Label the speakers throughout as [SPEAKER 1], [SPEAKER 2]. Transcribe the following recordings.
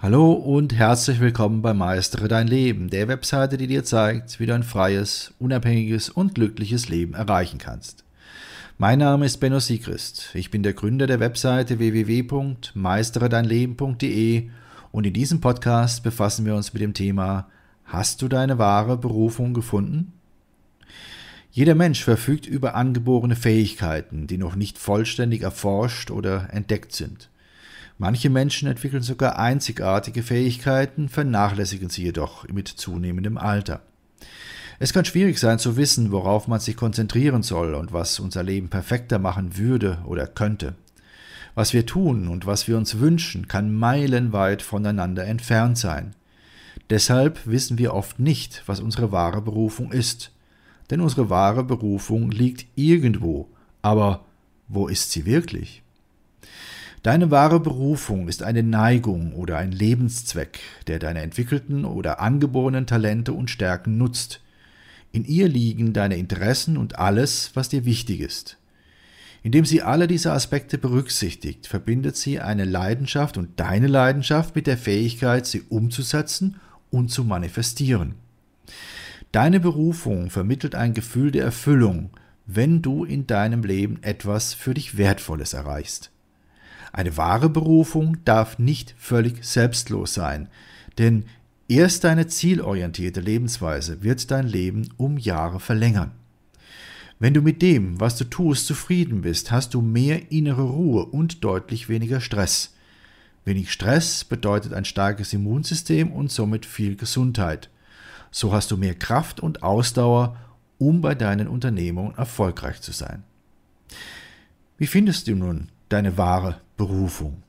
[SPEAKER 1] Hallo und herzlich willkommen bei Meistere dein Leben, der Webseite, die dir zeigt, wie du ein freies, unabhängiges und glückliches Leben erreichen kannst. Mein Name ist Benno Siegrist. Ich bin der Gründer der Webseite www.meisteredeinleben.de und in diesem Podcast befassen wir uns mit dem Thema Hast du deine wahre Berufung gefunden? Jeder Mensch verfügt über angeborene Fähigkeiten, die noch nicht vollständig erforscht oder entdeckt sind. Manche Menschen entwickeln sogar einzigartige Fähigkeiten, vernachlässigen sie jedoch mit zunehmendem Alter. Es kann schwierig sein zu wissen, worauf man sich konzentrieren soll und was unser Leben perfekter machen würde oder könnte. Was wir tun und was wir uns wünschen, kann meilenweit voneinander entfernt sein. Deshalb wissen wir oft nicht, was unsere wahre Berufung ist. Denn unsere wahre Berufung liegt irgendwo. Aber wo ist sie wirklich? Deine wahre Berufung ist eine Neigung oder ein Lebenszweck, der deine entwickelten oder angeborenen Talente und Stärken nutzt. In ihr liegen deine Interessen und alles, was dir wichtig ist. Indem sie alle diese Aspekte berücksichtigt, verbindet sie eine Leidenschaft und deine Leidenschaft mit der Fähigkeit, sie umzusetzen und zu manifestieren. Deine Berufung vermittelt ein Gefühl der Erfüllung, wenn du in deinem Leben etwas für dich Wertvolles erreichst. Eine wahre Berufung darf nicht völlig selbstlos sein, denn erst deine zielorientierte Lebensweise wird dein Leben um Jahre verlängern. Wenn du mit dem, was du tust, zufrieden bist, hast du mehr innere Ruhe und deutlich weniger Stress. Wenig Stress bedeutet ein starkes Immunsystem und somit viel Gesundheit. So hast du mehr Kraft und Ausdauer, um bei deinen Unternehmungen erfolgreich zu sein. Wie findest du nun deine wahre Berufung?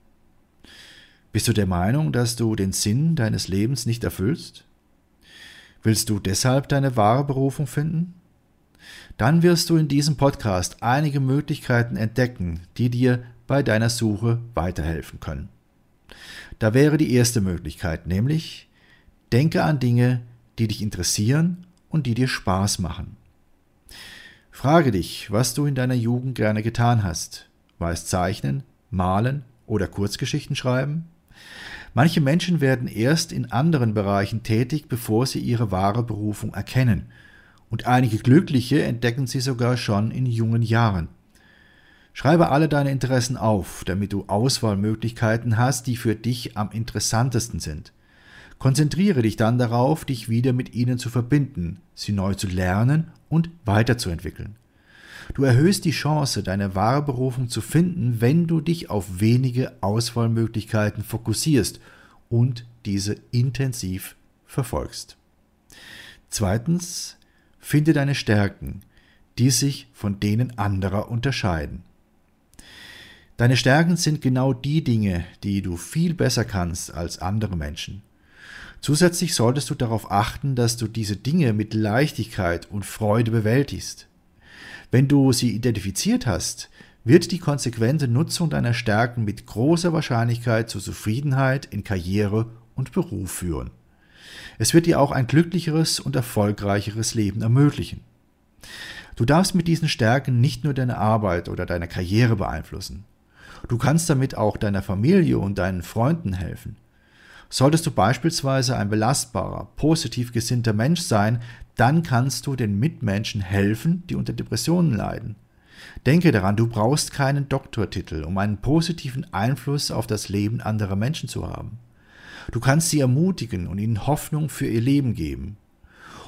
[SPEAKER 1] Bist du der Meinung, dass du den Sinn deines Lebens nicht erfüllst? Willst du deshalb deine wahre Berufung finden? Dann wirst du in diesem Podcast einige Möglichkeiten entdecken, die dir bei deiner Suche weiterhelfen können. Da wäre die erste Möglichkeit, nämlich denke an Dinge, die dich interessieren und die dir Spaß machen. Frage dich, was du in deiner Jugend gerne getan hast. War es Zeichnen, Malen oder Kurzgeschichten schreiben? Manche Menschen werden erst in anderen Bereichen tätig, bevor sie ihre wahre Berufung erkennen, und einige Glückliche entdecken sie sogar schon in jungen Jahren. Schreibe alle deine Interessen auf, damit du Auswahlmöglichkeiten hast, die für dich am interessantesten sind. Konzentriere dich dann darauf, dich wieder mit ihnen zu verbinden, sie neu zu lernen und weiterzuentwickeln. Du erhöhst die Chance, deine wahre Berufung zu finden, wenn du dich auf wenige Auswahlmöglichkeiten fokussierst und diese intensiv verfolgst. Zweitens, finde deine Stärken, die sich von denen anderer unterscheiden. Deine Stärken sind genau die Dinge, die du viel besser kannst als andere Menschen. Zusätzlich solltest du darauf achten, dass du diese Dinge mit Leichtigkeit und Freude bewältigst. Wenn du sie identifiziert hast, wird die konsequente Nutzung deiner Stärken mit großer Wahrscheinlichkeit zur Zufriedenheit in Karriere und Beruf führen. Es wird dir auch ein glücklicheres und erfolgreicheres Leben ermöglichen. Du darfst mit diesen Stärken nicht nur deine Arbeit oder deine Karriere beeinflussen. Du kannst damit auch deiner Familie und deinen Freunden helfen. Solltest du beispielsweise ein belastbarer, positiv gesinnter Mensch sein, dann kannst du den Mitmenschen helfen, die unter Depressionen leiden. Denke daran, du brauchst keinen Doktortitel, um einen positiven Einfluss auf das Leben anderer Menschen zu haben. Du kannst sie ermutigen und ihnen Hoffnung für ihr Leben geben.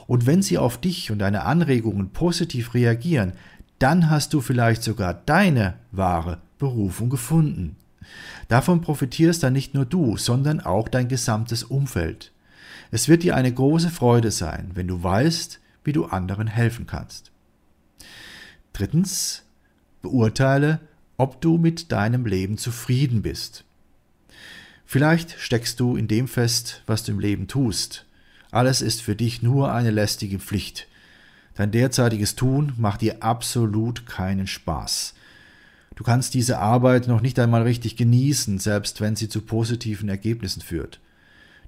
[SPEAKER 1] Und wenn sie auf dich und deine Anregungen positiv reagieren, dann hast du vielleicht sogar deine wahre Berufung gefunden. Davon profitierst dann nicht nur du, sondern auch dein gesamtes Umfeld. Es wird dir eine große Freude sein, wenn du weißt, wie du anderen helfen kannst. Drittens, beurteile, ob du mit deinem Leben zufrieden bist. Vielleicht steckst du in dem fest, was du im Leben tust. Alles ist für dich nur eine lästige Pflicht. Dein derzeitiges Tun macht dir absolut keinen Spaß. Du kannst diese Arbeit noch nicht einmal richtig genießen, selbst wenn sie zu positiven Ergebnissen führt.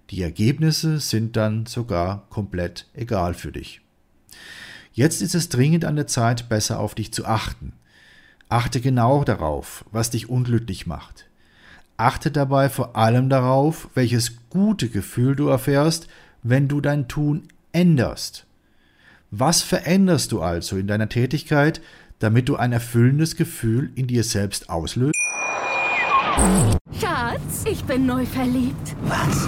[SPEAKER 1] Die Ergebnisse sind dann sogar komplett egal für dich. Jetzt ist es dringend an der Zeit, besser auf dich zu achten. Achte genau darauf, was dich unglücklich macht. Achte dabei vor allem darauf, welches gute Gefühl du erfährst, wenn du dein Tun änderst. Was veränderst du also in deiner Tätigkeit, damit du ein erfüllendes Gefühl in dir selbst auslöst?
[SPEAKER 2] Schatz, ich bin neu verliebt.
[SPEAKER 3] Was?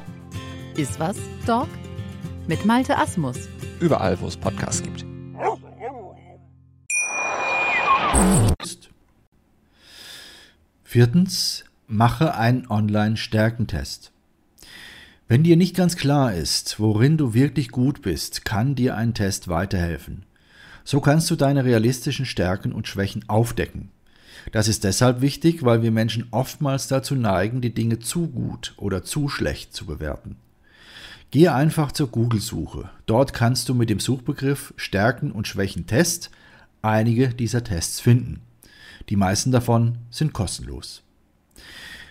[SPEAKER 4] Iswas Dog mit Malte Asmus.
[SPEAKER 5] Überall, wo es Podcasts gibt.
[SPEAKER 1] Viertens, mache einen Online-Stärkentest. Wenn dir nicht ganz klar ist, worin du wirklich gut bist, kann dir ein Test weiterhelfen. So kannst du deine realistischen Stärken und Schwächen aufdecken. Das ist deshalb wichtig, weil wir Menschen oftmals dazu neigen, die Dinge zu gut oder zu schlecht zu bewerten. Gehe einfach zur Google-Suche. Dort kannst du mit dem Suchbegriff Stärken und Schwächen Test einige dieser Tests finden. Die meisten davon sind kostenlos.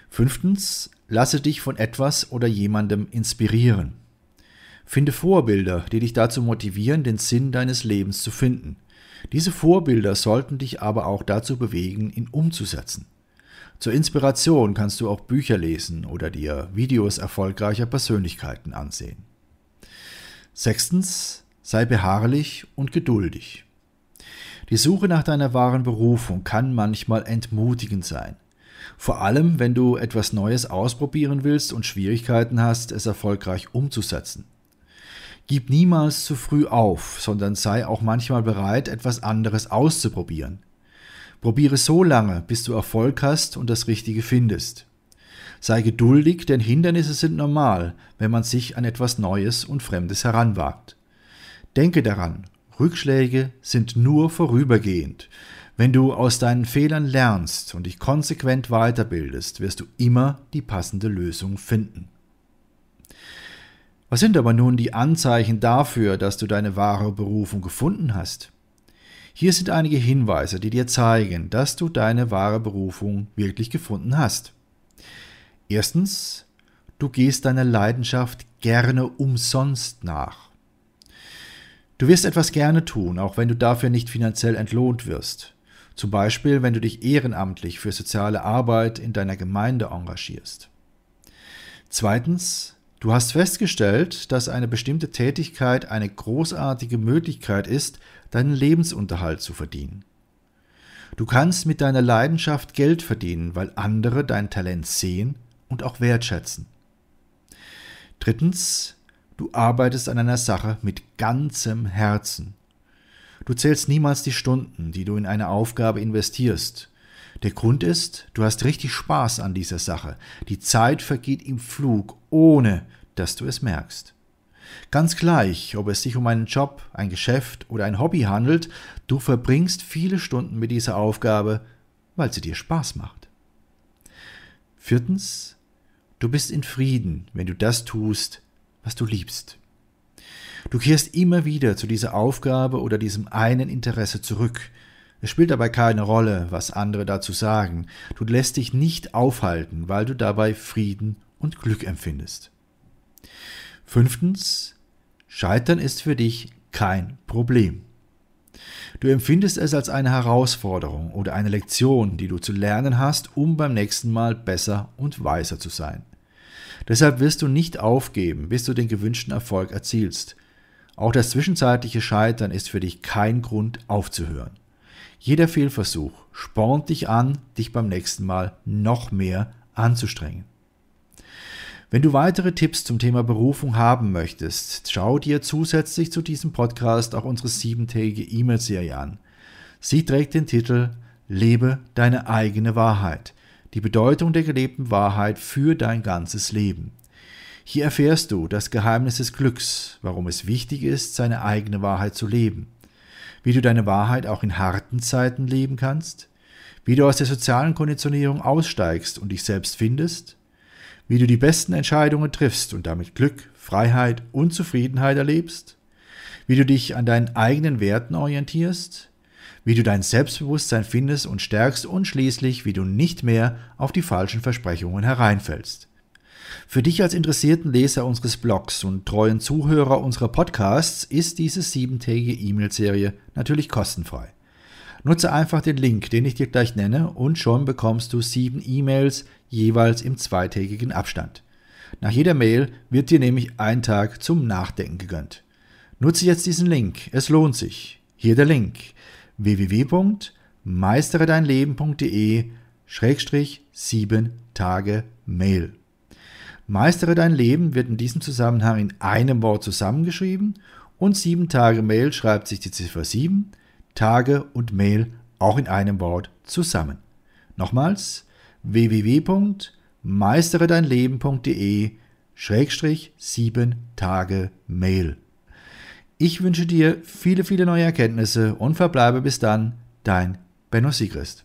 [SPEAKER 1] Fünftens, lasse dich von etwas oder jemandem inspirieren. Finde Vorbilder, die dich dazu motivieren, den Sinn deines Lebens zu finden. Diese Vorbilder sollten dich aber auch dazu bewegen, ihn umzusetzen. Zur Inspiration kannst du auch Bücher lesen oder dir Videos erfolgreicher Persönlichkeiten ansehen. Sechstens, sei beharrlich und geduldig. Die Suche nach deiner wahren Berufung kann manchmal entmutigend sein. Vor allem, wenn du etwas Neues ausprobieren willst und Schwierigkeiten hast, es erfolgreich umzusetzen. Gib niemals zu früh auf, sondern sei auch manchmal bereit, etwas anderes auszuprobieren. Probiere so lange, bis du Erfolg hast und das Richtige findest. Sei geduldig, denn Hindernisse sind normal, wenn man sich an etwas Neues und Fremdes heranwagt. Denke daran, Rückschläge sind nur vorübergehend. Wenn du aus deinen Fehlern lernst und dich konsequent weiterbildest, wirst du immer die passende Lösung finden. Was sind aber nun die Anzeichen dafür, dass du deine wahre Berufung gefunden hast? Hier sind einige Hinweise, die dir zeigen, dass du deine wahre Berufung wirklich gefunden hast. Erstens, du gehst deiner Leidenschaft gerne umsonst nach. Du wirst etwas gerne tun, auch wenn du dafür nicht finanziell entlohnt wirst. Zum Beispiel, wenn du dich ehrenamtlich für soziale Arbeit in deiner Gemeinde engagierst. Zweitens, Du hast festgestellt, dass eine bestimmte Tätigkeit eine großartige Möglichkeit ist, deinen Lebensunterhalt zu verdienen. Du kannst mit deiner Leidenschaft Geld verdienen, weil andere dein Talent sehen und auch wertschätzen. Drittens, du arbeitest an einer Sache mit ganzem Herzen. Du zählst niemals die Stunden, die du in eine Aufgabe investierst. Der Grund ist, du hast richtig Spaß an dieser Sache. Die Zeit vergeht im Flug, ohne dass du es merkst. Ganz gleich, ob es sich um einen Job, ein Geschäft oder ein Hobby handelt, du verbringst viele Stunden mit dieser Aufgabe, weil sie dir Spaß macht. Viertens, du bist in Frieden, wenn du das tust, was du liebst. Du kehrst immer wieder zu dieser Aufgabe oder diesem einen Interesse zurück, es spielt dabei keine Rolle, was andere dazu sagen. Du lässt dich nicht aufhalten, weil du dabei Frieden und Glück empfindest. Fünftens, Scheitern ist für dich kein Problem. Du empfindest es als eine Herausforderung oder eine Lektion, die du zu lernen hast, um beim nächsten Mal besser und weiser zu sein. Deshalb wirst du nicht aufgeben, bis du den gewünschten Erfolg erzielst. Auch das zwischenzeitliche Scheitern ist für dich kein Grund aufzuhören. Jeder Fehlversuch spornt dich an, dich beim nächsten Mal noch mehr anzustrengen. Wenn du weitere Tipps zum Thema Berufung haben möchtest, schau dir zusätzlich zu diesem Podcast auch unsere siebentägige E-Mail-Serie an. Sie trägt den Titel Lebe deine eigene Wahrheit. Die Bedeutung der gelebten Wahrheit für dein ganzes Leben. Hier erfährst du das Geheimnis des Glücks, warum es wichtig ist, seine eigene Wahrheit zu leben wie du deine Wahrheit auch in harten Zeiten leben kannst, wie du aus der sozialen Konditionierung aussteigst und dich selbst findest, wie du die besten Entscheidungen triffst und damit Glück, Freiheit und Zufriedenheit erlebst, wie du dich an deinen eigenen Werten orientierst, wie du dein Selbstbewusstsein findest und stärkst und schließlich, wie du nicht mehr auf die falschen Versprechungen hereinfällst. Für dich als interessierten Leser unseres Blogs und treuen Zuhörer unserer Podcasts ist diese siebentägige E-Mail-Serie natürlich kostenfrei. Nutze einfach den Link, den ich dir gleich nenne, und schon bekommst du sieben E-Mails jeweils im zweitägigen Abstand. Nach jeder Mail wird dir nämlich ein Tag zum Nachdenken gegönnt. Nutze jetzt diesen Link, es lohnt sich. Hier der Link www.meisteredeinleben.de Schrägstrich 7 Tage Mail. Meistere dein Leben wird in diesem Zusammenhang in einem Wort zusammengeschrieben und 7 Tage Mail schreibt sich die Ziffer 7, Tage und Mail auch in einem Wort zusammen. Nochmals www.meisteredeinleben.de Schrägstrich 7 Tage Mail. Ich wünsche dir viele, viele neue Erkenntnisse und verbleibe bis dann dein Benno Siegrist.